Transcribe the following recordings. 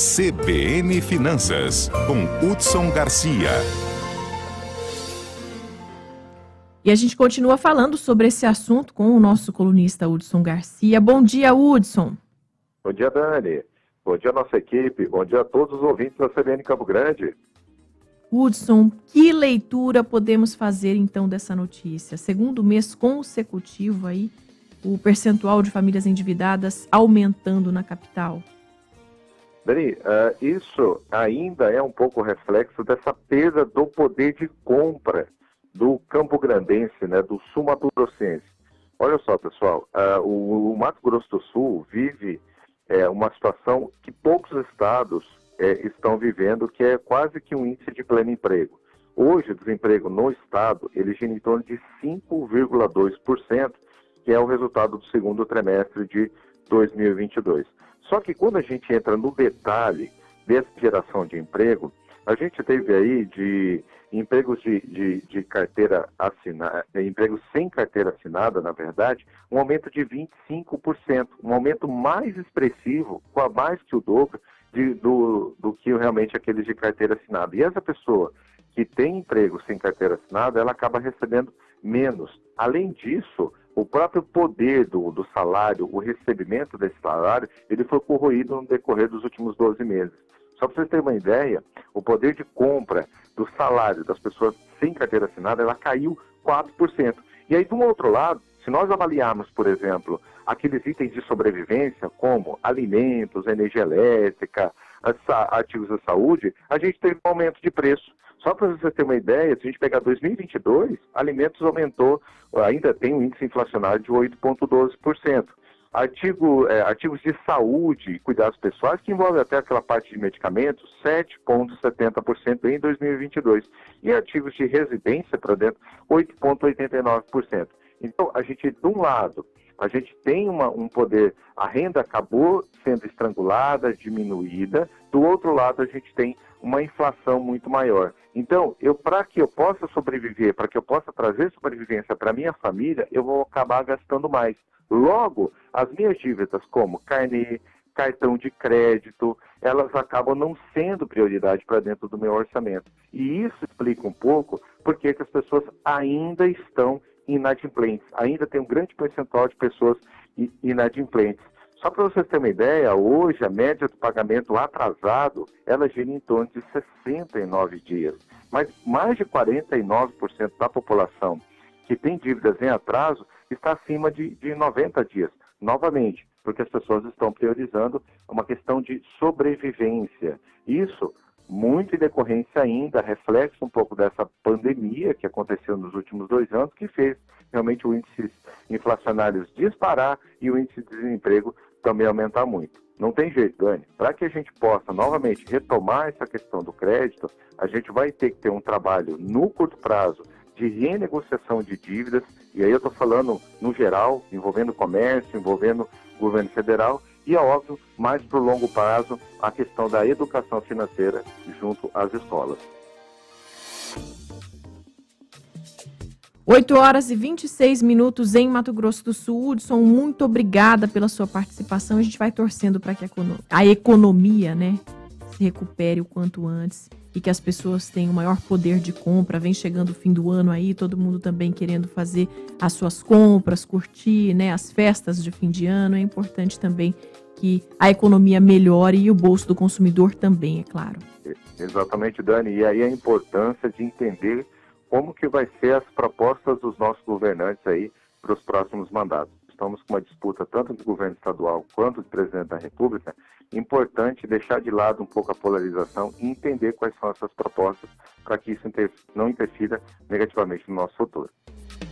CBN Finanças, com Hudson Garcia. E a gente continua falando sobre esse assunto com o nosso colunista Hudson Garcia. Bom dia, Hudson. Bom dia, Dani. Bom dia, nossa equipe. Bom dia a todos os ouvintes da CBN Campo Grande. Hudson, que leitura podemos fazer então dessa notícia? Segundo mês consecutivo aí, o percentual de famílias endividadas aumentando na capital. Dani, uh, isso ainda é um pouco reflexo dessa perda do poder de compra do Campo Grandense, né, do Sul Mato. Olha só, pessoal, uh, o, o, Mato Grosso do Sul vive é, uma situação que poucos estados é, estão vivendo, que é quase que um índice de pleno emprego. Hoje, o desemprego no estado, ele gira em torno de 5,2%, que é o resultado do segundo trimestre de 2022. Só que quando a gente entra no detalhe dessa geração de emprego, a gente teve aí de empregos de, de, de carteira assinada, eh, empregos sem carteira assinada, na verdade, um aumento de 25%, um aumento mais expressivo, com a mais que o dobro, de, do, do que realmente aqueles de carteira assinada. E essa pessoa que tem emprego sem carteira assinada, ela acaba recebendo menos. Além disso, o próprio poder do, do salário, o recebimento desse salário, ele foi corroído no decorrer dos últimos 12 meses. Só para vocês terem uma ideia, o poder de compra do salário das pessoas sem carteira assinada, ela caiu 4%. E aí, do outro lado, se nós avaliarmos, por exemplo, aqueles itens de sobrevivência, como alimentos, energia elétrica, artigos da saúde, a gente teve um aumento de preço. Só para você ter uma ideia, se a gente pegar 2022, alimentos aumentou, ainda tem um índice inflacionário de 8,12%. Artigo, é, artigos de saúde e cuidados pessoais, que envolve até aquela parte de medicamentos, 7,70% em 2022. E artigos de residência para dentro, 8,89%. Então, a gente, de um lado, a gente tem uma, um poder, a renda acabou sendo estrangulada, diminuída, do outro lado, a gente tem uma inflação muito maior. Então, eu para que eu possa sobreviver, para que eu possa trazer sobrevivência para minha família, eu vou acabar gastando mais. Logo, as minhas dívidas, como carnê, cartão de crédito, elas acabam não sendo prioridade para dentro do meu orçamento. E isso explica um pouco porque que as pessoas ainda estão inadimplentes. Ainda tem um grande percentual de pessoas inadimplentes. Só para vocês terem uma ideia, hoje a média do pagamento atrasado, ela gira em torno de 69 dias. Mas mais de 49% da população que tem dívidas em atraso está acima de, de 90 dias. Novamente, porque as pessoas estão priorizando uma questão de sobrevivência. Isso muito em decorrência ainda, reflexo um pouco dessa pandemia que aconteceu nos últimos dois anos, que fez realmente o índice inflacionário disparar e o índice de desemprego também aumentar muito. Não tem jeito, Dani. Para que a gente possa novamente retomar essa questão do crédito, a gente vai ter que ter um trabalho no curto prazo de renegociação de dívidas, e aí eu estou falando no geral, envolvendo comércio, envolvendo governo federal, e é óbvio, mais para o longo prazo, a questão da educação financeira junto às escolas. 8 horas e 26 minutos em Mato Grosso do Sul. Hudson, muito obrigada pela sua participação. A gente vai torcendo para que a economia né, se recupere o quanto antes e que as pessoas tenham maior poder de compra. Vem chegando o fim do ano aí, todo mundo também querendo fazer as suas compras, curtir né, as festas de fim de ano. É importante também que a economia melhore e o bolso do consumidor também, é claro. Exatamente, Dani. E aí a importância de entender como que vai ser as propostas dos nossos governantes aí para os próximos mandatos estamos com uma disputa tanto do governo estadual quanto do presidente da República, importante deixar de lado um pouco a polarização e entender quais são essas propostas para que isso não interfira negativamente no nosso futuro.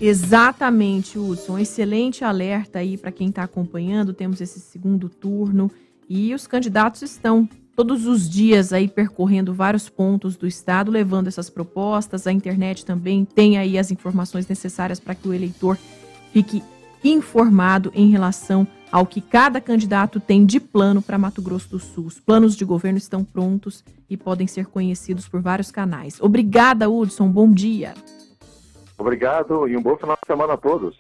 Exatamente, Hudson. Um excelente alerta aí para quem está acompanhando. Temos esse segundo turno e os candidatos estão todos os dias aí percorrendo vários pontos do estado, levando essas propostas. A internet também tem aí as informações necessárias para que o eleitor fique informado em relação ao que cada candidato tem de plano para Mato Grosso do Sul. Os planos de governo estão prontos e podem ser conhecidos por vários canais. Obrigada, Hudson. Bom dia. Obrigado e um bom final de semana a todos.